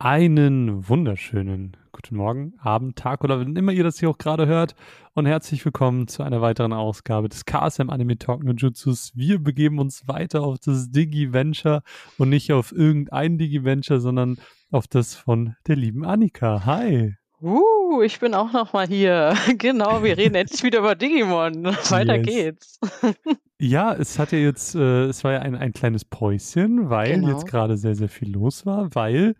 Einen wunderschönen guten Morgen, Abend, Tag oder wenn immer ihr das hier auch gerade hört und herzlich willkommen zu einer weiteren Ausgabe des KSM Anime Talk No Jutsus. Wir begeben uns weiter auf das Digi-Venture und nicht auf irgendein Digi-Venture, sondern auf das von der lieben Annika. Hi! Uh, ich bin auch noch mal hier. genau, wir reden endlich wieder über Digimon. Weiter yes. geht's. ja, es hat ja jetzt, äh, es war ja ein, ein kleines Päuschen, weil genau. jetzt gerade sehr, sehr viel los war, weil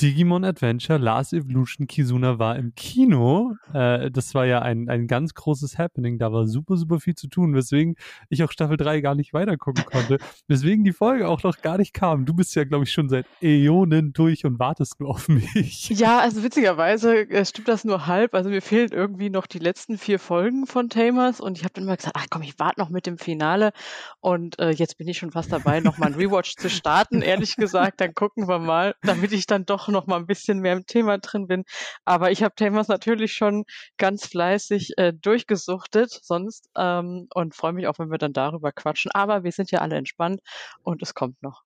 Digimon Adventure Last Evolution Kizuna war im Kino. Äh, das war ja ein, ein ganz großes Happening. Da war super, super viel zu tun, weswegen ich auch Staffel 3 gar nicht weitergucken konnte. weswegen die Folge auch noch gar nicht kam. Du bist ja, glaube ich, schon seit Äonen durch und wartest nur auf mich. Ja, also witzigerweise äh, stimmt das nur halb. Also mir fehlen irgendwie noch die letzten vier Folgen von Tamers und ich habe dann immer gesagt, ach komm, ich warte noch mit dem Finale. Und äh, jetzt bin ich schon fast dabei, noch mal ein Rewatch zu starten, ehrlich gesagt. Dann gucken wir mal, damit ich dann doch noch mal ein bisschen mehr im Thema drin bin. Aber ich habe Themas natürlich schon ganz fleißig äh, durchgesuchtet sonst ähm, und freue mich auch, wenn wir dann darüber quatschen. Aber wir sind ja alle entspannt und es kommt noch.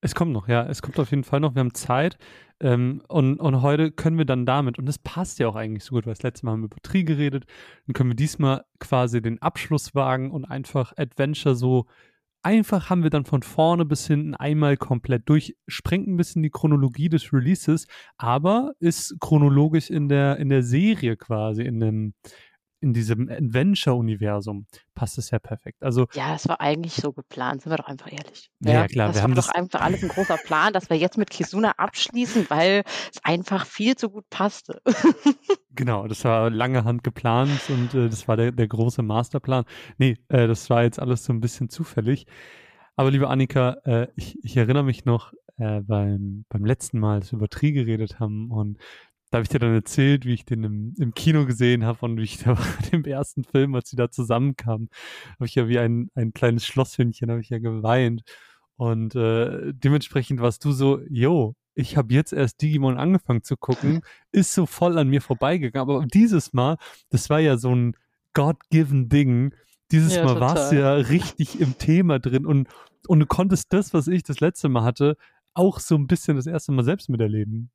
Es kommt noch, ja, es kommt auf jeden Fall noch. Wir haben Zeit ähm, und, und heute können wir dann damit, und das passt ja auch eigentlich so gut, weil das letzte Mal haben wir über Tri geredet, dann können wir diesmal quasi den Abschluss wagen und einfach Adventure so einfach haben wir dann von vorne bis hinten einmal komplett durch, sprengt ein bisschen die Chronologie des Releases, aber ist chronologisch in der, in der Serie quasi, in dem, in diesem Adventure-Universum passt es ja perfekt. Also ja, es war eigentlich so geplant, sind wir doch einfach ehrlich. Ja, ja klar. Das wir war haben doch das einfach alles ein großer Plan, dass wir jetzt mit Kisuna abschließen, weil es einfach viel zu gut passte. genau, das war lange Hand geplant und äh, das war der, der große Masterplan. Nee, äh, das war jetzt alles so ein bisschen zufällig. Aber liebe Annika, äh, ich, ich erinnere mich noch äh, beim, beim letzten Mal, dass wir über Tri geredet haben und da habe ich dir dann erzählt, wie ich den im, im Kino gesehen habe und wie ich da im ersten Film, als sie da zusammenkamen, habe ich ja wie ein, ein kleines Schlosshündchen, habe ich ja geweint. Und äh, dementsprechend warst du so, yo, ich habe jetzt erst Digimon angefangen zu gucken, ist so voll an mir vorbeigegangen. Aber dieses Mal, das war ja so ein God-given Ding. Dieses ja, Mal warst du ja richtig im Thema drin und, und du konntest das, was ich das letzte Mal hatte, auch so ein bisschen das erste Mal selbst miterleben.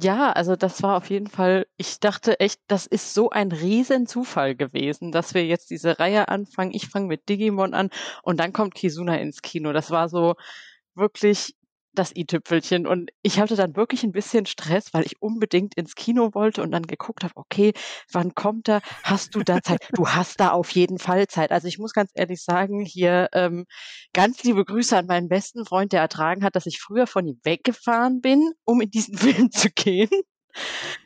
Ja, also das war auf jeden Fall, ich dachte echt, das ist so ein Riesenzufall gewesen, dass wir jetzt diese Reihe anfangen. Ich fange mit Digimon an und dann kommt Kizuna ins Kino. Das war so wirklich das i-Tüpfelchen. Und ich hatte dann wirklich ein bisschen Stress, weil ich unbedingt ins Kino wollte und dann geguckt habe, okay, wann kommt er? Hast du da Zeit? du hast da auf jeden Fall Zeit. Also ich muss ganz ehrlich sagen, hier ähm, ganz liebe Grüße an meinen besten Freund, der ertragen hat, dass ich früher von ihm weggefahren bin, um in diesen Film zu gehen.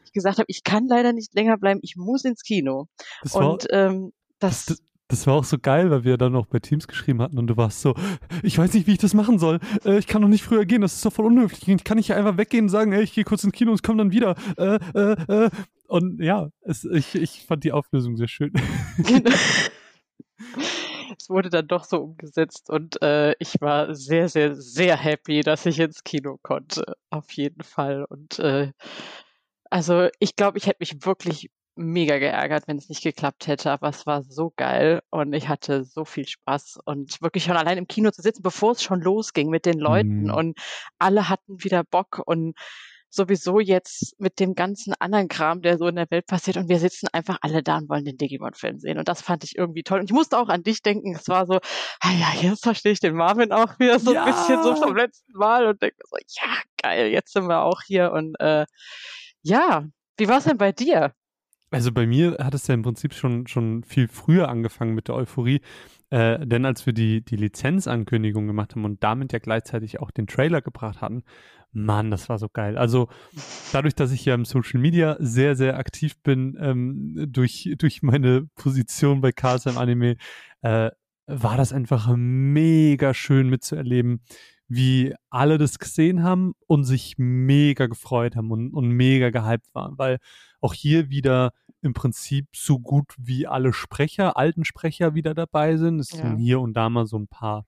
Ich gesagt habe, ich kann leider nicht länger bleiben, ich muss ins Kino. Das und ähm, das, das das war auch so geil, weil wir dann noch bei Teams geschrieben hatten und du warst so, ich weiß nicht, wie ich das machen soll. Äh, ich kann noch nicht früher gehen, das ist doch voll unhöflich. Ich kann nicht einfach weggehen und sagen, ey, ich gehe kurz ins Kino und komme dann wieder. Äh, äh, äh. Und ja, es, ich, ich fand die Auflösung sehr schön. Genau. es wurde dann doch so umgesetzt und äh, ich war sehr, sehr, sehr happy, dass ich ins Kino konnte. Auf jeden Fall. Und äh, also ich glaube, ich hätte mich wirklich mega geärgert, wenn es nicht geklappt hätte, aber es war so geil und ich hatte so viel Spaß und wirklich schon allein im Kino zu sitzen, bevor es schon losging mit den Leuten mhm. und alle hatten wieder Bock und sowieso jetzt mit dem ganzen anderen Kram, der so in der Welt passiert und wir sitzen einfach alle da und wollen den Digimon-Film sehen und das fand ich irgendwie toll und ich musste auch an dich denken, es war so, ah ja, jetzt verstehe ich den Marvin auch wieder so ja. ein bisschen so vom letzten Mal und denke so, ja, geil, jetzt sind wir auch hier und äh, ja, wie war es denn bei dir? Also bei mir hat es ja im Prinzip schon, schon viel früher angefangen mit der Euphorie. Äh, denn als wir die, die Lizenzankündigung gemacht haben und damit ja gleichzeitig auch den Trailer gebracht hatten, Mann, das war so geil. Also dadurch, dass ich ja im Social Media sehr, sehr aktiv bin, ähm, durch, durch meine Position bei KSM Anime, äh, war das einfach mega schön mitzuerleben, wie alle das gesehen haben und sich mega gefreut haben und, und mega gehypt waren, weil auch hier wieder im Prinzip so gut wie alle Sprecher, alten Sprecher wieder dabei sind. Es ja. sind hier und da mal so ein paar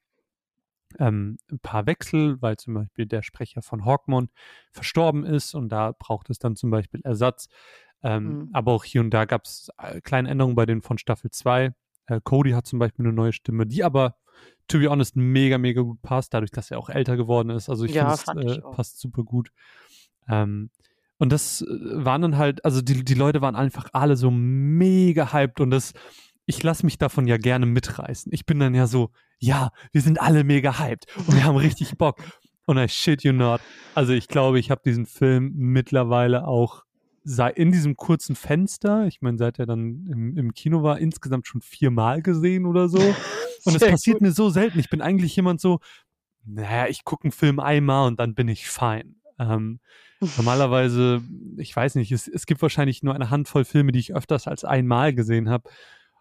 ähm, ein paar Wechsel, weil zum Beispiel der Sprecher von Hawkmon verstorben ist und da braucht es dann zum Beispiel Ersatz. Ähm, mhm. Aber auch hier und da gab es äh, kleine Änderungen bei den von Staffel 2. Äh, Cody hat zum Beispiel eine neue Stimme, die aber, to be honest, mega, mega gut passt, dadurch, dass er auch älter geworden ist. Also ich ja, finde, es äh, passt super gut. Ähm, und das äh, waren dann halt, also die, die Leute waren einfach alle so mega hyped und das, ich lasse mich davon ja gerne mitreißen. Ich bin dann ja so, ja, wir sind alle mega hyped und wir haben richtig Bock. Und I shit you not. Also ich glaube, ich habe diesen Film mittlerweile auch in diesem kurzen Fenster, ich meine, seit er dann im, im Kino war, insgesamt schon viermal gesehen oder so. Und es passiert gut. mir so selten. Ich bin eigentlich jemand so, naja, ich gucke einen Film einmal und dann bin ich fein. Ähm, normalerweise, ich weiß nicht, es, es gibt wahrscheinlich nur eine Handvoll Filme, die ich öfters als einmal gesehen habe.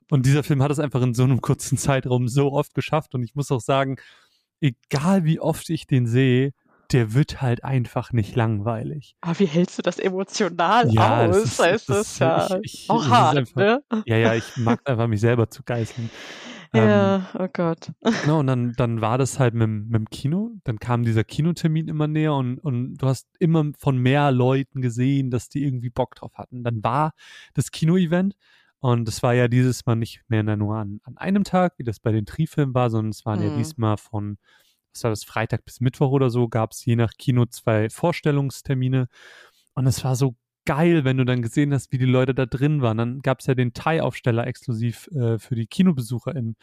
Und dieser Film hat es einfach in so einem kurzen Zeitraum so oft geschafft. Und ich muss auch sagen, egal wie oft ich den sehe, der wird halt einfach nicht langweilig. Aber wie hältst du das emotional ja, aus? Das ist, das ist ja ich, ich, auch hart, einfach, ne? Ja, ja, ich mag einfach mich selber zu geißeln. Ja, ähm, oh Gott. Genau, und dann, dann war das halt mit, mit dem Kino. Dann kam dieser Kinotermin immer näher und, und du hast immer von mehr Leuten gesehen, dass die irgendwie Bock drauf hatten. Dann war das Kino-Event und es war ja dieses Mal nicht mehr nur an, an einem Tag, wie das bei den Tri-Filmen war, sondern es waren mhm. ja diesmal von, was war das, Freitag bis Mittwoch oder so, gab es je nach Kino zwei Vorstellungstermine. Und es war so geil, wenn du dann gesehen hast, wie die Leute da drin waren. Dann gab es ja den Thai-Aufsteller exklusiv äh, für die KinobesucherInnen.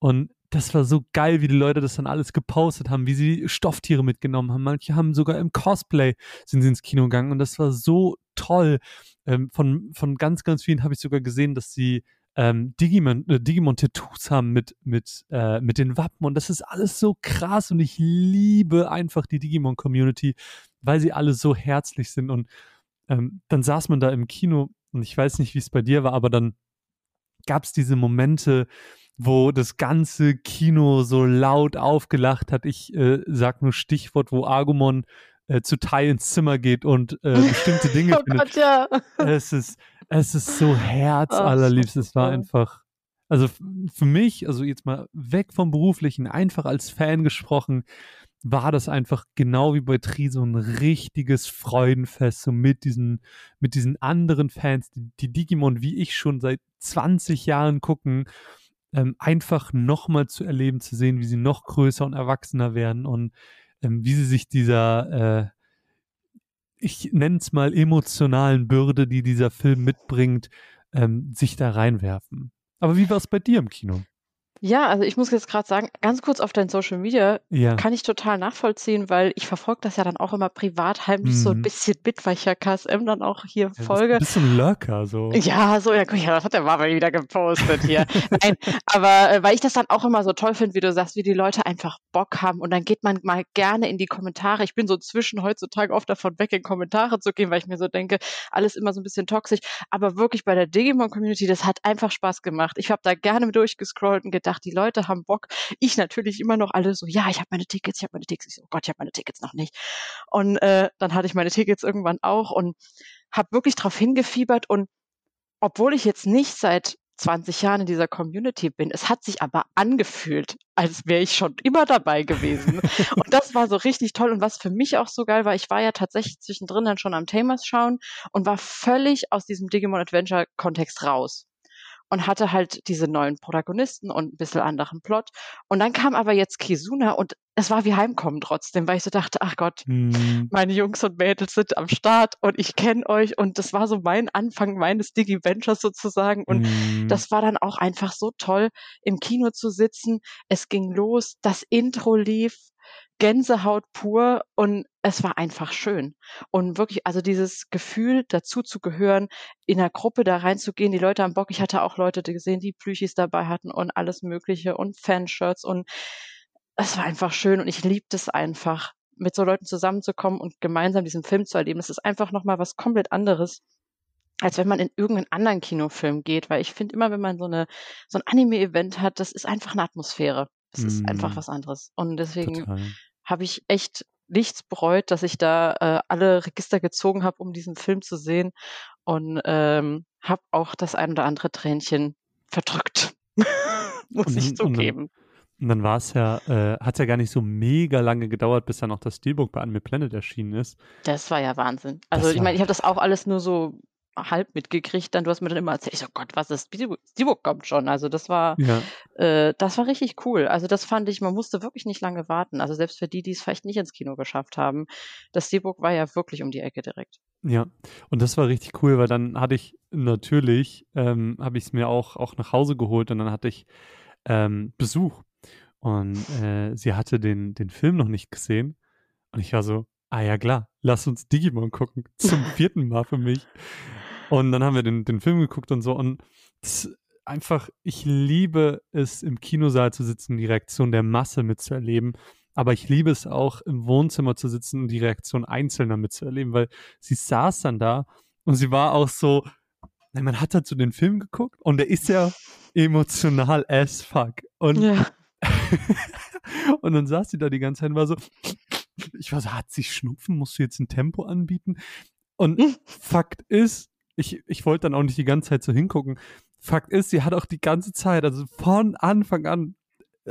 Und das war so geil, wie die Leute das dann alles gepostet haben, wie sie Stofftiere mitgenommen haben. Manche haben sogar im Cosplay sind sie ins Kino gegangen und das war so toll. Ähm, von, von ganz, ganz vielen habe ich sogar gesehen, dass sie ähm, Digimon, äh, Digimon-Tattoos haben mit, mit, äh, mit den Wappen und das ist alles so krass und ich liebe einfach die Digimon-Community, weil sie alle so herzlich sind und ähm, dann saß man da im Kino und ich weiß nicht, wie es bei dir war, aber dann gab es diese Momente, wo das ganze Kino so laut aufgelacht hat. Ich äh, sag nur Stichwort, wo Argumon äh, zu Tai ins Zimmer geht und äh, bestimmte Dinge oh findet. Gott, ja. Es ist, es ist so herzallerliebst. Es war einfach, also für mich, also jetzt mal weg vom Beruflichen, einfach als Fan gesprochen, war das einfach genau wie bei Tri so ein richtiges Freudenfest, so mit diesen, mit diesen anderen Fans, die, die Digimon wie ich schon seit 20 Jahren gucken, ähm, einfach nochmal zu erleben, zu sehen, wie sie noch größer und erwachsener werden und ähm, wie sie sich dieser, äh, ich nenne es mal emotionalen Bürde, die dieser Film mitbringt, ähm, sich da reinwerfen. Aber wie war es bei dir im Kino? Ja, also ich muss jetzt gerade sagen, ganz kurz auf dein Social Media Ja. kann ich total nachvollziehen, weil ich verfolge das ja dann auch immer privat heimlich so ein mhm. bisschen mit, weil ich ja KSM dann auch hier Ja, folge. ein Lurker, so. Ja, so, ja, guck, ja, das hat der Marvel wieder gepostet hier. Nein, aber äh, weil ich das dann auch immer so toll finde, wie du sagst, wie die Leute einfach Bock haben und dann geht man mal gerne in die Kommentare. Ich bin so zwischen heutzutage oft davon weg, in Kommentare zu gehen, weil ich mir so denke, alles immer so ein bisschen toxisch. Aber wirklich bei der Digimon-Community, das hat einfach Spaß gemacht. Ich habe da gerne durchgescrollt und gedacht, gedacht, die Leute haben Bock. Ich natürlich immer noch alle so, ja, ich habe meine Tickets, ich habe meine Tickets. Ich so, oh Gott, ich habe meine Tickets noch nicht. Und äh, dann hatte ich meine Tickets irgendwann auch und habe wirklich drauf hingefiebert. Und obwohl ich jetzt nicht seit 20 Jahren in dieser Community bin. Es hat sich aber angefühlt, als wäre ich schon immer dabei gewesen. und das war so richtig toll. Und was für mich auch so geil war, ich war ja tatsächlich zwischendrin dann schon am Tamers schauen und war völlig aus diesem Digimon Adventure Kontext raus und hatte halt diese neuen Protagonisten und ein bisschen anderen Plot. Und dann kam aber jetzt Kizuna und es war wie Heimkommen trotzdem, weil ich so dachte, ach Gott, mhm. meine Jungs und Mädels sind am Start und ich kenne euch und das war so mein Anfang meines Digi-Ventures sozusagen und mhm. das war dann auch einfach so toll, im Kino zu sitzen. Es ging los, das Intro lief, Gänsehaut pur und es war einfach schön. Und wirklich, also dieses Gefühl, dazu zu gehören, in einer Gruppe da reinzugehen, die Leute am Bock. Ich hatte auch Leute gesehen, die Plüchis dabei hatten und alles Mögliche und Fanshirts und es war einfach schön und ich liebte es einfach, mit so Leuten zusammenzukommen und gemeinsam diesen Film zu erleben. Es ist einfach nochmal was komplett anderes als wenn man in irgendeinen anderen Kinofilm geht, weil ich finde immer, wenn man so eine so ein Anime-Event hat, das ist einfach eine Atmosphäre. Es mm. ist einfach mhm. was anderes. Und deswegen Total habe ich echt nichts bereut, dass ich da äh, alle Register gezogen habe, um diesen Film zu sehen und ähm, habe auch das ein oder andere Tränchen verdrückt, muss und, ich zugeben. Und dann, dann war es ja, äh, hat es ja gar nicht so mega lange gedauert, bis dann auch das Steelbook bei Anime Planet erschienen ist. Das war ja Wahnsinn. Also das ich meine, ich habe das auch alles nur so halb mitgekriegt, dann du hast mir dann immer erzählt, ich so, Gott, was ist, Steelbook kommt schon. Also das war, Ja. äh, das war richtig cool. Also das fand ich, man musste wirklich nicht lange warten. Also selbst für die, die es vielleicht nicht ins Kino geschafft haben, das Steelbook war ja wirklich um die Ecke direkt. Ja, und das war richtig cool, weil dann hatte ich natürlich, ähm, habe ich es mir auch, auch nach Hause geholt und dann hatte ich ähm, Besuch. Und äh, sie hatte den, den Film noch nicht gesehen. Und ich war so, ah ja klar, lass uns Digimon gucken. Zum vierten Mal für mich. Und dann haben wir den, den Film geguckt und so. Und einfach, ich liebe es, im Kinosaal zu sitzen, die Reaktion der Masse mitzuerleben. Aber ich liebe es auch, im Wohnzimmer zu sitzen und die Reaktion Einzelner mitzuerleben, weil sie saß dann da und sie war auch so, nein, man hat halt so den Film geguckt und der ist ja emotional as fuck. Und, Ja. und dann saß sie da die ganze Zeit und war so, ich war so, hat sie Schnupfen? Musst du jetzt ein Tempo anbieten? Und. Fakt ist, ich, ich wollte dann auch nicht die ganze Zeit so hingucken. Fakt ist, sie hat auch die ganze Zeit, also von Anfang an,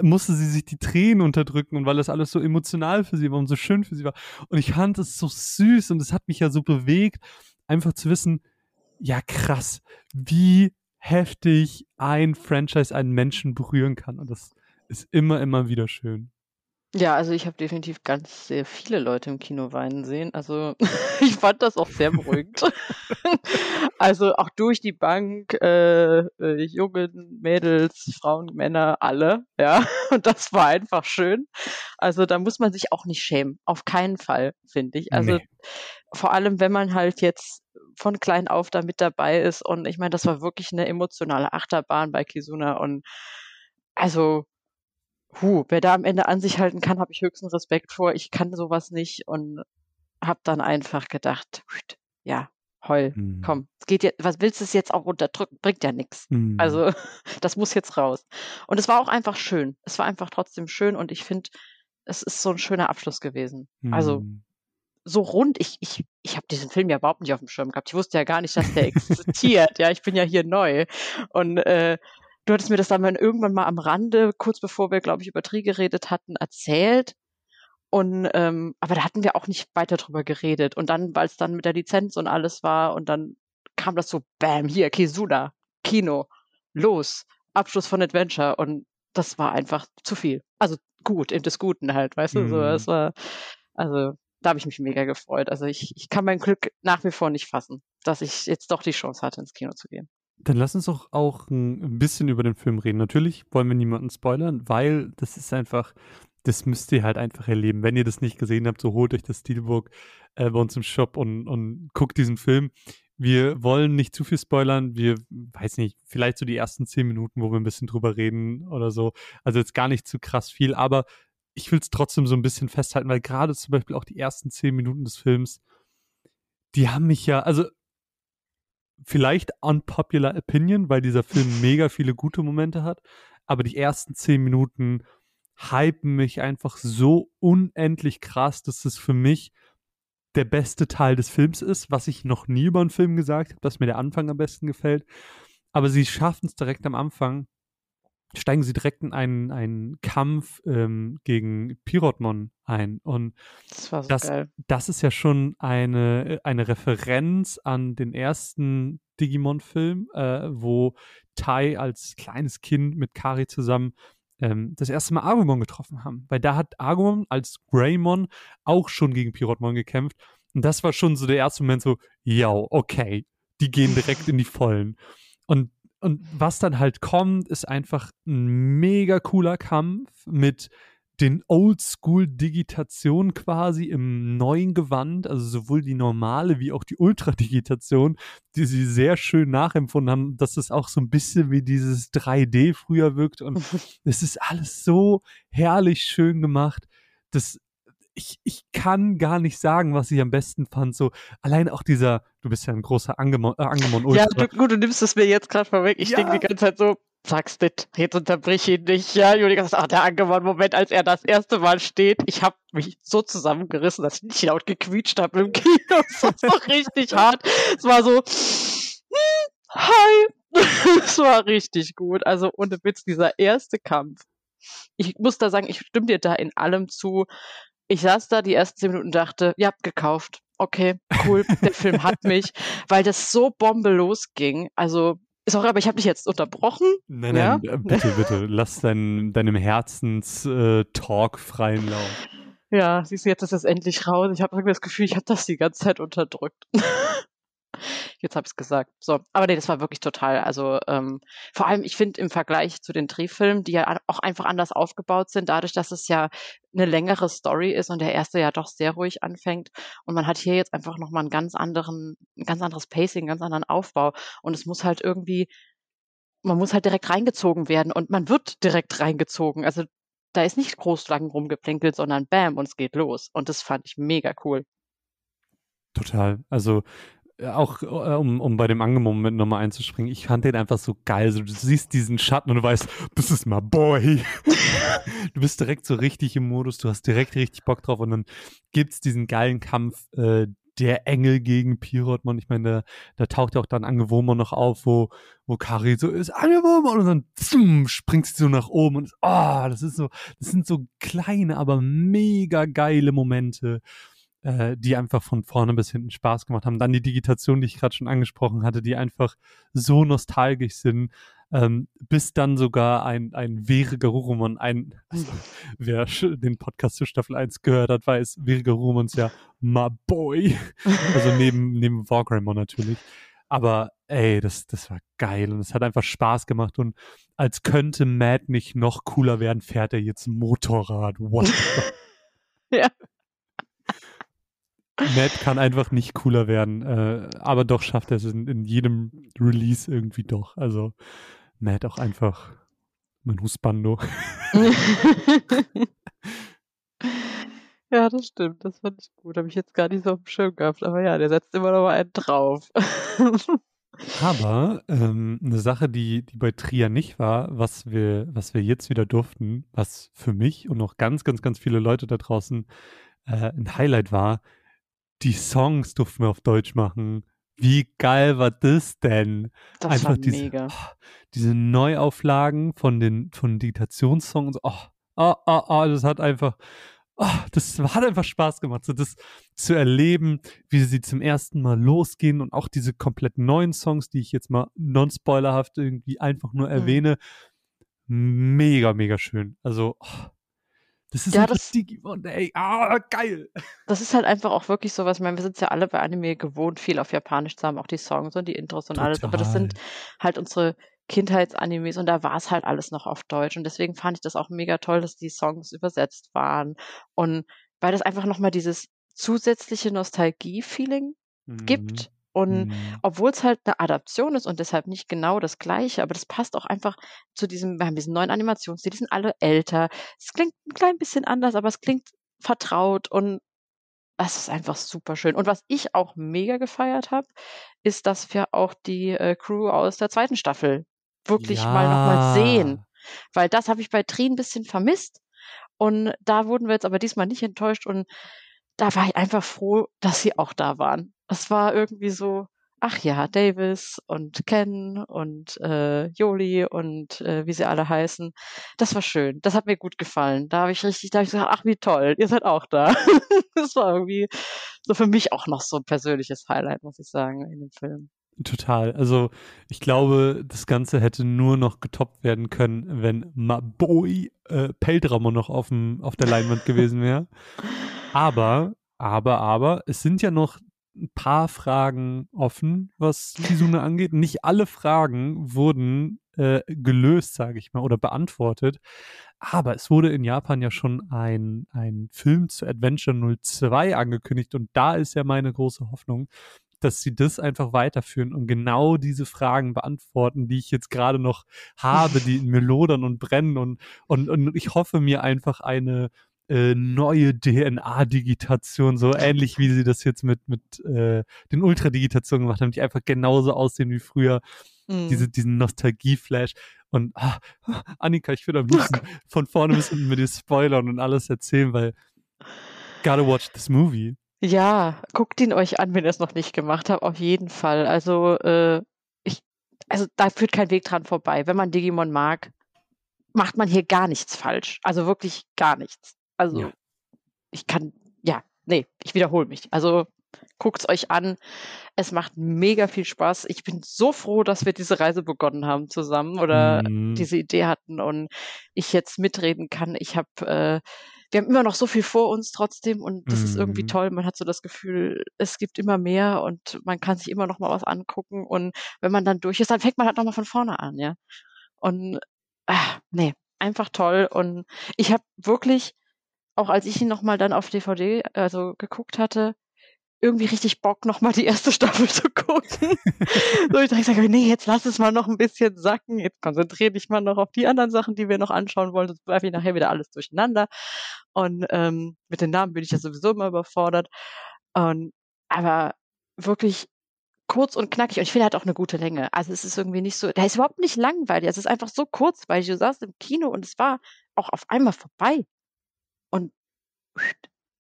musste sie sich die Tränen unterdrücken und weil das alles so emotional für sie war und so schön für sie war. Und ich fand es so süß und es hat mich ja so bewegt, einfach zu wissen, ja krass, wie heftig ein Franchise einen Menschen berühren kann. Und das ist immer, immer wieder schön. Ja, also ich habe definitiv ganz sehr viele Leute im Kino weinen sehen. Also ich fand das auch sehr beruhigend. also auch durch die Bank, äh, äh, Jungen, Mädels, Frauen, Männer, alle, ja. Und das war einfach schön. Also da muss man sich auch nicht schämen. Auf keinen Fall, finde ich. Also Nee. vor allem, wenn man halt jetzt von klein auf da mit dabei ist. Und ich meine, das war wirklich eine emotionale Achterbahn bei Kizuna. Und also Huh, wer da am Ende an sich halten kann, habe ich höchsten Respekt vor. Ich kann sowas nicht und habe dann einfach gedacht, "Pst, ja, heul, Mhm. komm, es geht jetzt, was willst du es jetzt auch runterdrücken? Bringt ja nichts. Mhm. Also, das muss jetzt raus. Und es war auch einfach schön. Es war einfach trotzdem schön und ich finde, es ist so ein schöner Abschluss gewesen. Also, Mhm. so rund, ich, ich, ich habe diesen Film ja überhaupt nicht auf dem Schirm gehabt. Ich wusste ja gar nicht, dass der existiert. ja, ich bin ja hier neu. Und äh, du hattest mir das dann irgendwann mal am Rande, kurz bevor wir, glaube ich, über Tri geredet hatten, erzählt. Und ähm, aber da hatten wir auch nicht weiter drüber geredet. Und dann, weil es dann mit der Lizenz und alles war, und dann kam das so, bam, hier, Kizuna, Kino, los, Abschluss von Adventure. Und das war einfach zu viel. Also gut, in des Guten halt, weißt du? So, Mhm. das war, also da habe ich mich mega gefreut. Also ich, ich kann mein Glück nach wie vor nicht fassen, dass ich jetzt doch die Chance hatte, ins Kino zu gehen. Dann lass uns doch auch ein bisschen über den Film reden. Natürlich wollen wir niemanden spoilern, weil das ist einfach, das müsst ihr halt einfach erleben. Wenn ihr das nicht gesehen habt, so holt euch das Steelbook äh, bei uns im Shop und, und guckt diesen Film. Wir wollen nicht zu viel spoilern. Wir, weiß nicht, vielleicht so die ersten zehn Minuten, wo wir ein bisschen drüber reden oder so. Also jetzt gar nicht zu krass viel, aber ich will es trotzdem so ein bisschen festhalten, weil gerade zum Beispiel auch die ersten zehn Minuten des Films, die haben mich ja, also vielleicht unpopular opinion, weil dieser Film mega viele gute Momente hat, aber die ersten zehn Minuten hypen mich einfach so unendlich krass, dass es für mich der beste Teil des Films ist, was ich noch nie über einen Film gesagt habe, dass mir der Anfang am besten gefällt. Aber sie schaffen es direkt am Anfang, steigen sie direkt in einen, einen Kampf ähm, gegen Pirotmon ein. Und Das war so Das- geil. das ist ja schon eine, eine Referenz an den ersten Digimon-Film, äh, wo Tai als kleines Kind mit Kari zusammen ähm, das erste Mal Agumon getroffen haben. Weil da hat Agumon als Greymon auch schon gegen Pirotmon gekämpft. Und das war schon so der erste Moment so, ja, okay, die gehen direkt in die Vollen. Und, und was dann halt kommt, ist einfach ein mega cooler Kampf mit den Oldschool-Digitation quasi im neuen Gewand, also sowohl die normale wie auch die Ultra-Digitation, die sie sehr schön nachempfunden haben, dass es auch so ein bisschen wie dieses 3D früher wirkt. Und es ist alles so herrlich schön gemacht, dass ich, ich kann gar nicht sagen, was ich am besten fand. So allein auch dieser, du bist ja ein großer Angemon, äh, Angemon Ultra. Ja, du, gut, du nimmst es mir jetzt gerade vorweg. Ich Ja. denke die ganze Zeit so, sag's nicht, jetzt unterbrich ihn nicht. Ja, Julika sagt, ach, der Angewandt-Moment, als er das erste Mal steht, ich habe mich so zusammengerissen, dass ich nicht laut gequietscht habe im Kino. Das war richtig hart. Es war so, hm, hi. Es war richtig gut. Also ohne Witz, dieser erste Kampf. Ich muss da sagen, ich stimme dir da in allem zu. Ich saß da die ersten zehn Minuten und dachte, ihr habt gekauft. okay, cool, der Film hat mich, weil das so bombelos ging. Also Sorry, aber ich habe dich jetzt unterbrochen. Nein, nein, ja? Äh, bitte, bitte, lass dein, deinem Herzens-Talk äh, freien Lauf. Ja, siehst du, jetzt ist es endlich raus. Ich habe das Gefühl, ich habe das die ganze Zeit unterdrückt. Jetzt habe ich es gesagt. So, aber nee, das war wirklich total. Also ähm, vor allem, ich finde im Vergleich zu den Drehfilmen, die ja auch einfach anders aufgebaut sind, dadurch, dass es ja eine längere Story ist und der erste ja doch sehr ruhig anfängt und man hat hier jetzt einfach nochmal einen ganz anderen, ein ganz anderes Pacing, einen ganz anderen Aufbau und es muss halt irgendwie, man muss halt direkt reingezogen werden und man wird direkt reingezogen. Also da ist nicht groß lang rumgeplänkelt, sondern bam und es geht los und das fand ich mega cool. Total. Also auch äh, um, um bei dem Ange-Moment nochmal einzuspringen, ich fand den einfach so geil. So, du siehst diesen Schatten und du weißt, das ist my boy. du bist direkt so richtig im Modus, du hast direkt richtig Bock drauf und dann gibt's diesen geilen Kampf, äh, der Engel gegen Pirotmon. Ich meine, da, da taucht ja auch dann Angewurmer noch auf, wo, wo Kari so ist, Angewurmer und dann zum, springt sie so nach oben und oh, das ist so, das sind so kleine, aber mega geile Momente äh, die einfach von vorne bis hinten Spaß gemacht haben. Dann die Digitation, die ich gerade schon angesprochen hatte, die einfach so nostalgisch sind. Ähm, bis dann sogar ein, ein Vere Garurumon, ein, also, wer den Podcast zu Staffel 1 gehört hat, weiß, Vere Garurumon ist ja my boy. also neben, neben Wargreymon natürlich. Aber ey, das, das war geil und es hat einfach Spaß gemacht und als könnte Matt nicht noch cooler werden, fährt er jetzt Motorrad. What? ja. Matt kann einfach nicht cooler werden, äh, aber doch schafft er es in, in, jedem Release irgendwie doch. Also Matt auch einfach mein Husbando. ja, das stimmt, das fand ich gut. Habe ich jetzt gar nicht so auf dem Schirm gehabt, aber ja, der setzt immer noch mal einen drauf. aber ähm, eine Sache, die, die bei Tria nicht war, was wir, was wir jetzt wieder durften, was für mich und noch ganz, ganz, ganz viele Leute da draußen äh, ein Highlight war, die Songs durften wir auf Deutsch machen. Wie geil war das denn? Das Einfach war diese, mega. Oh, diese Neuauflagen von den von Digitationssongs. Oh, oh, oh, oh, das hat einfach, oh, das hat einfach Spaß gemacht, so das zu erleben, wie sie zum ersten Mal losgehen und auch diese komplett neuen Songs, die ich jetzt mal non-spoilerhaft irgendwie einfach nur mhm. erwähne. Mhm. Mega, mega schön. Also, oh, das ist ja, das, Digimon, ey. Ah, geil. Das ist halt einfach auch wirklich so was. Ich meine, wir sind ja alle bei Anime gewohnt, viel auf Japanisch zu haben, auch die Songs und die Intros und Total. alles. Aber das sind halt unsere Kindheitsanimes und da war es halt alles noch auf Deutsch. Und deswegen fand ich das auch mega toll, dass die Songs übersetzt waren. Und weil das einfach nochmal dieses zusätzliche Nostalgie-Feeling mhm. gibt und mhm. obwohl es halt eine Adaption ist und deshalb nicht genau das Gleiche, aber das passt auch einfach zu diesem, wir haben diesen neuen Animationsstil, die sind alle älter. Es klingt ein klein bisschen anders, aber es klingt vertraut und das ist einfach super schön. Und was ich auch mega gefeiert habe, ist, dass wir auch die äh, Crew aus der zweiten Staffel wirklich ja. mal nochmal sehen. Weil das habe ich bei Tri ein bisschen vermisst. Und da wurden wir jetzt aber diesmal nicht enttäuscht. Und da war ich einfach froh, dass sie auch da waren es war irgendwie so, ach ja, Davis und Ken und äh, Joli und äh, wie sie alle heißen. Das war schön. Das hat mir gut gefallen. Da habe ich richtig, da habe ich gesagt, ach wie toll, ihr seid auch da. das war irgendwie so für mich auch noch so ein persönliches Highlight, muss ich sagen, in dem Film. Total. Also ich glaube, das Ganze hätte nur noch getoppt werden können, wenn Maboi äh, Peldrammer noch auf, dem, auf der Leinwand gewesen wäre. Aber, aber, aber, es sind ja noch ein paar Fragen offen, was Kizune angeht. Nicht alle Fragen wurden äh, gelöst, sage ich mal, oder beantwortet. Aber es wurde in Japan ja schon ein, ein Film zu Adventure 02 angekündigt und da ist ja meine große Hoffnung, dass sie das einfach weiterführen und genau diese Fragen beantworten, die ich jetzt gerade noch habe, die in mir lodern und brennen und, und, und ich hoffe mir einfach eine, äh, neue DNA-Digitation, so ähnlich wie sie das jetzt mit, mit äh, den Ultradigitationen gemacht haben, die einfach genauso aussehen wie früher. Mhm. Diese, diesen Nostalgie-Flash. Und ah, Annika, ich würde am liebsten von vorne bis hinten mit dir spoilern und alles erzählen, weil gotta watch this movie. Ja, guckt ihn euch an, wenn ihr es noch nicht gemacht habt, auf jeden Fall. Also, äh, ich, also da führt kein Weg dran vorbei. Wenn man Digimon mag, macht man hier gar nichts falsch. Also wirklich gar nichts. Also ja. ich kann, ja, nee, ich wiederhole mich. Also Guckt es euch an. Es macht mega viel Spaß. Ich bin so froh, dass wir diese Reise begonnen haben zusammen oder Mhm. diese Idee hatten und ich jetzt mitreden kann. Ich habe, äh, wir haben immer noch so viel vor uns trotzdem und das ist irgendwie Mhm. toll. Man hat so das Gefühl, es gibt immer mehr und man kann sich immer noch mal was angucken und wenn man dann durch ist, dann fängt man halt noch mal von vorne an, ja. Und ah, nee, einfach toll und ich habe wirklich auch als ich ihn noch mal dann auf DVD, also, geguckt hatte, irgendwie richtig Bock, noch mal die erste Staffel zu gucken. So ich sage: „Ne, jetzt lass es mal noch 'n bisschen sacken. Jetzt konzentrier dich mal noch auf die anderen Sachen, die wir noch anschauen wollen, sonst werfe ich nachher wieder alles durcheinander.“ Und, ähm, mit den Namen bin ich ja sowieso immer überfordert. Und aber wirklich kurz und knackig und ich finde, er hat auch 'ne gute Länge. Also, es ist irgendwie nicht so der ist überhaupt nicht langweilig. Es ist einfach so kurzweilig. Du saßt im Kino und es war auch auf einmal vorbei.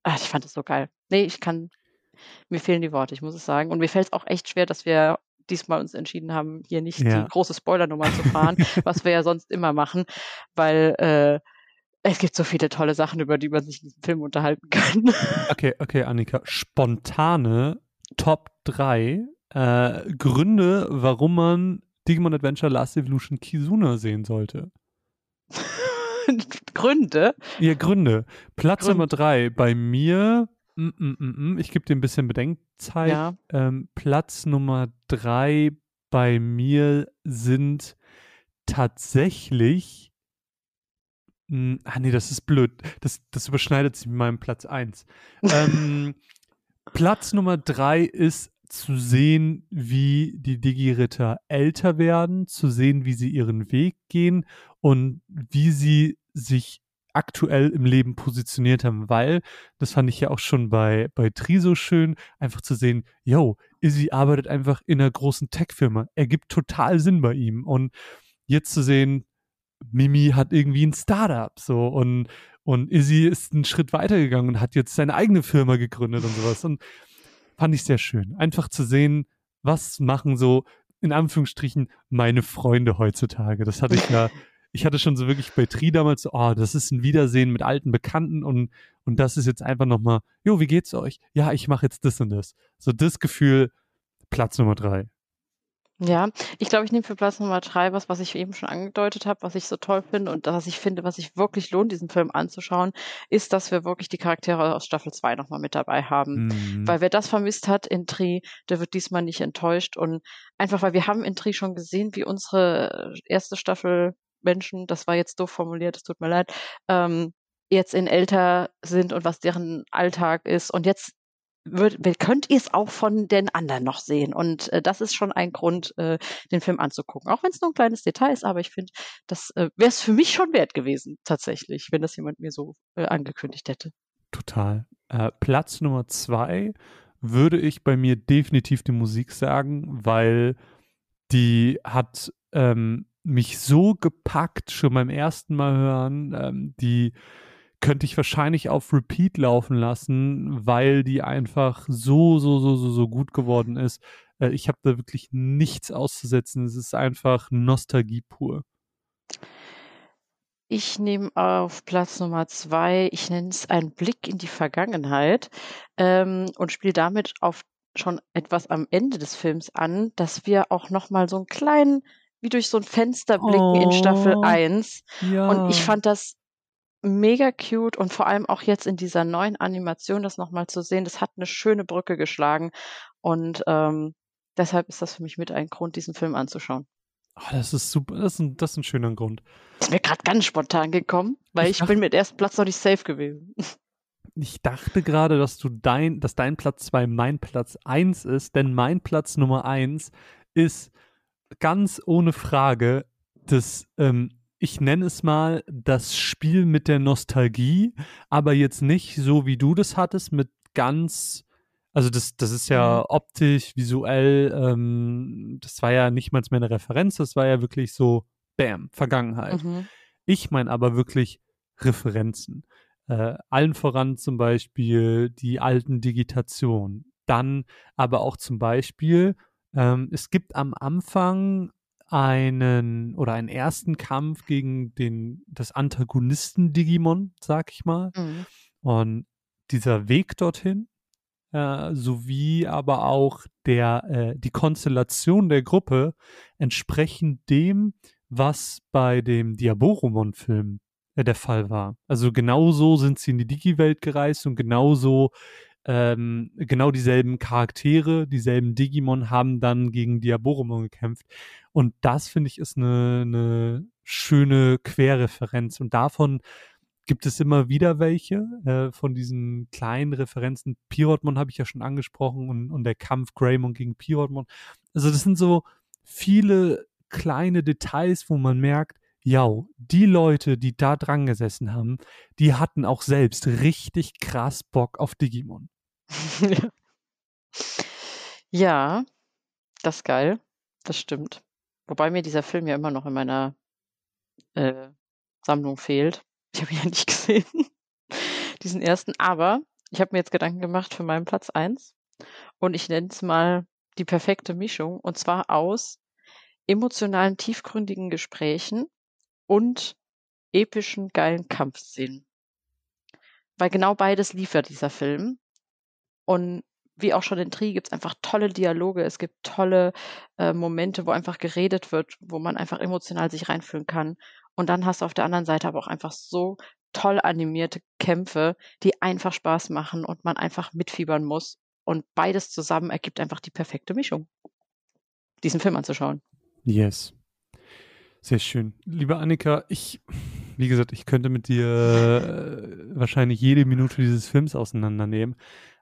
Ah, ich fand das so geil. Ne, ich kann mir fehlen die Worte, ich muss es sagen. Und mir fällt's auch echt schwer, dass wir diesmal uns entschieden haben, hier nicht die Ja. große Spoilernummer zu fahren, was wir ja sonst immer machen, weil, äh, es gibt so viele tolle Sachen, über die man sich in diesem Film unterhalten kann. Okay, okay, Annika. Spontane Top 3 äh, Gründe, warum man Digimon Adventure Last Evolution Kizuna sehen sollte. Gründe? Ja, Gründe. Platz Gründe. Nummer 3 bei mir, mm, mm, mm, mm, ich gebe dir ein bisschen Bedenkzeit. Ja. Ähm, Platz Nummer 3 bei mir sind tatsächlich hm, ah ne, das ist blöd. Das das überschneidet sich mit meinem Platz 1. Ähm, Platz Nummer 3 ist zu sehen, wie die Digi-Ritter älter werden, zu sehen, wie sie ihren Weg gehen und wie sie sich aktuell im Leben positioniert haben, weil, das fand ich ja auch schon bei bei Tri so schön, einfach zu sehen, yo, Izzy arbeitet einfach in 'ner großen Tech-Firma. Ergibt total Sinn bei ihm. Und jetzt zu sehen, Mimi hat irgendwie 'n Start-up so und und Izzy ist 'n Schritt weitergegangen und hat jetzt seine eigene Firma gegründet und so was. Und fand ich sehr schön. Einfach zu sehen, was machen so in Anführungsstrichen meine Freunde heutzutage. Das hatte ich ja ich hatte schon so wirklich bei Tri damals so: „Oh, das ist 'n Wiedersehen mit alten Bekannten“ und und das ist jetzt einfach noch mal: „Jo, wie geht's euch?“ „Ja, ich mache jetzt das und das.“ So das Gefühl, Platz Nummer 3. Ja, ich glaube, ich nehme für Platz Nummer 3 was, was ich eben schon angedeutet habe, was ich so toll finde und was ich finde, was sich wirklich lohnt, diesen Film anzuschauen, ist, dass wir wirklich die Charaktere aus Staffel 2 noch mal mit dabei haben. Mhm. Weil wer das vermisst hat in Tri, der wird diesmal nicht enttäuscht und einfach, weil wir haben in Tri schon gesehen, wie unsere erste Staffel Menschen, das war jetzt doof formuliert, es tut mir leid, ähm, jetzt in älter sind und was deren Alltag ist. Und jetzt wird könnt ihr's auch von den anderen noch sehen. Und, äh, das ist schon ein Grund, äh, den Film anzugucken. Auch wenn's nur 'n kleines Detail ist, aber ich finde, das, äh, wäre es für mich schon wert gewesen tatsächlich, wenn das jemand mir so, äh, angekündigt hätte. Total. Äh, Platz Nummer 2 würde ich bei mir definitiv die Musik sagen, weil die hat, ähm, mich so gepackt schon beim ersten Mal hören. Ähm, die könnte ich wahrscheinlich auf Repeat laufen lassen, weil die einfach so, so, so, so, so gut geworden ist. Äh, ich habe da wirklich nichts auszusetzen. Es ist einfach Nostalgie pur. Ich nehme auf Platz Nummer 2, ich nenne es einen Blick in die Vergangenheit, ähm, und spiele damit auf schon etwas am Ende des Films an, dass wir auch noch mal so 'n kleinen wie durch so 'n Fenster blicken in Staffel Oh, 1. Und ich ja. fand das mega cute und vor allem auch jetzt in dieser neuen Animation das noch mal zu sehen, das hat 'ne schöne Brücke geschlagen. Und, ähm, deshalb ist das für mich mit ein Grund, diesen Film anzuschauen. Oh, das ist super. Das ist 'n das ist 'n schöner Grund. Ist mir grad ganz spontan gekommen, weil Ich ich dach bin mit ersten Platz noch nicht safe gewesen. Ich dachte grade, dass du dein dass dein Platz 2 mein Platz 1 ist, denn mein Platz Nummer 1 ist ganz ohne Frage das, ähm, ich nenne es mal das Spiel mit der Nostalgie, aber jetzt nicht so, wie du das hattest, mit ganz also das das ist ja Mhm. optisch, visuell, ähm, das war ja nicht mal mehr 'ne Referenz, das war ja wirklich so bam, Vergangenheit. Mhm. Ich meine aber wirklich Referenzen. Äh, allen voran zum Beispiel die alten Digitationen. Dann aber auch zum Beispiel, ähm, es gibt am Anfang einen oder einen ersten Kampf gegen den das Antagonisten-Digimon, sage ich mal. Mhm. Und dieser Weg dorthin, äh, sowie aber auch der, äh, die Konstellation der Gruppe entsprechend dem, was bei dem Diaboromon-Film äh, der Fall war. Also genauso sind sie in die Digi-Welt gereist und genauso ähm, genau dieselben Charaktere, dieselben Digimon haben dann gegen Diaboromon gekämpft. Und das, finde ich, ist eine, eine schöne Querreferenz. Und davon gibt es immer wieder welche äh, von diesen kleinen Referenzen. Pirotmon habe ich ja schon angesprochen und, und der Kampf Greymon gegen Pirotmon. Also das sind so viele kleine Details, wo man merkt, ja, die Leute, die da dran gesessen haben, die hatten auch selbst richtig krass Bock auf Digimon. ja, das ist geil. Das stimmt. Wobei mir dieser Film ja immer noch in meiner äh, Sammlung fehlt. Ich habe ihn ja nicht gesehen, diesen ersten. Aber ich habe mir jetzt Gedanken gemacht für meinen Platz 1. Und ich nenne es mal die perfekte Mischung. Und zwar aus emotionalen, tiefgründigen Gesprächen und epischen, geilen Kampfszenen. Weil genau beides liefert dieser Film. Und wie auch schon in Tri gibt es einfach tolle Dialoge, es gibt tolle äh, Momente, wo einfach geredet wird, wo man einfach emotional sich reinfühlen kann. Und dann hast du auf der anderen Seite aber auch einfach so toll animierte Kämpfe, die einfach Spaß machen und man einfach mitfiebern muss. Und beides zusammen ergibt einfach die perfekte Mischung, diesen Film anzuschauen. Yes. Sehr schön. Liebe Annika, ich, wie gesagt, ich könnte mit dir äh, wahrscheinlich jede Minute dieses Films auseinandernehmen.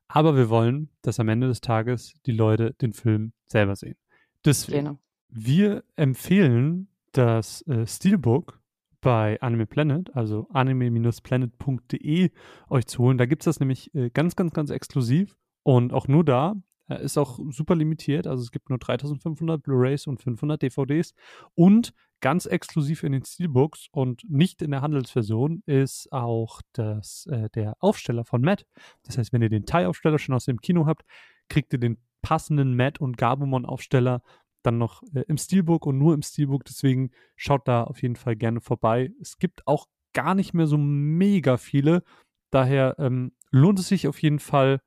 Aber wir wollen, dass am Ende des Tages die Leute den Film selber sehen. Deswegen, genau. wir empfehlen das äh, Steelbook bei Anime Planet, also anime-planet.de euch zu holen. Da gibt es das nämlich äh, ganz, ganz, ganz exklusiv und auch nur da. Ist auch super limitiert, also es gibt nur 3500 Blu-rays und 500 DVDs und ganz exklusiv in den Steelbooks und nicht in der Handelsversion ist auch das, äh, der Aufsteller von Matt. Das heißt, wenn ihr den Thai-Aufsteller schon aus dem Kino habt, kriegt ihr den passenden Matt und Gabumon-Aufsteller dann noch äh, im Steelbook und nur im Steelbook. Deswegen schaut da auf jeden Fall gerne vorbei. Es gibt auch gar nicht mehr so mega viele. Daher ähm, lohnt es sich auf jeden Fall,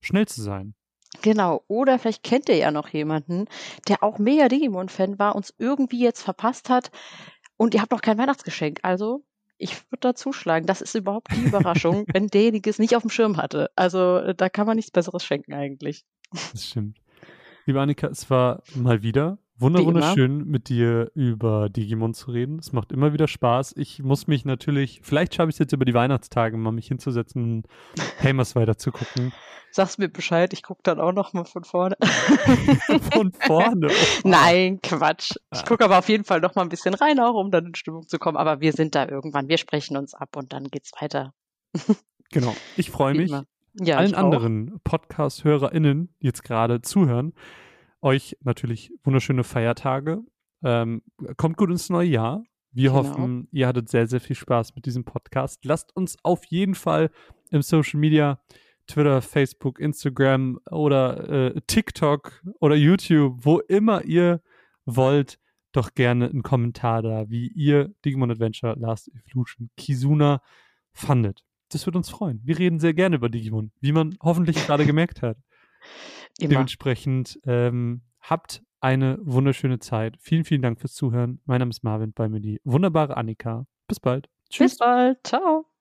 schnell zu sein. Genau, oder vielleicht kennt ihr ja noch jemanden, der auch mega Digimon-Fan war, uns irgendwie jetzt verpasst hat und ihr habt noch kein Weihnachtsgeschenk. Also, ich würde da zuschlagen. Das ist überhaupt die Überraschung, wenn derjenige es nicht auf dem Schirm hatte. Also, äh, da kann man nichts Besseres schenken eigentlich. Das stimmt. Liebe Annika, es war mal wieder Wunder, wunderschön, mit dir über Digimon zu reden. Es macht immer wieder Spaß. Ich muss mich natürlich, vielleicht schaffe ich es jetzt über die Weihnachtstage mal mich hinzusetzen und Hamers weiter zu gucken. Sag's mir Bescheid, ich gucke dann auch noch mal von vorne. von vorne? Oh. Nein, Quatsch. Ich ah. gucke aber auf jeden Fall noch mal ein bisschen rein, auch um dann in Stimmung zu kommen. Aber wir sind da irgendwann, wir sprechen uns ab und dann geht's weiter. genau, ich freue mich. Ja, allen anderen Podcast-HörerInnen, die jetzt gerade zuhören, euch natürlich wunderschöne Feiertage. Ähm, kommt gut ins neue Jahr. Wir genau. hoffen, ihr hattet sehr, sehr viel Spaß mit diesem Podcast. Lasst uns auf jeden Fall im Social Media, Twitter, Facebook, Instagram oder äh, TikTok oder YouTube, wo immer ihr wollt, doch gerne einen Kommentar da, wie ihr Digimon Adventure Last Evolution Kizuna fandet. Das würde uns freuen. Wir reden sehr gerne über Digimon, wie man hoffentlich gerade gemerkt hat. Immer. Dementsprechend ähm, habt eine wunderschöne Zeit. Vielen, vielen Dank fürs Zuhören. Mein Name ist Marvin, bei mir die wunderbare Annika. Bis bald. Tschüss. Bis bald. Ciao.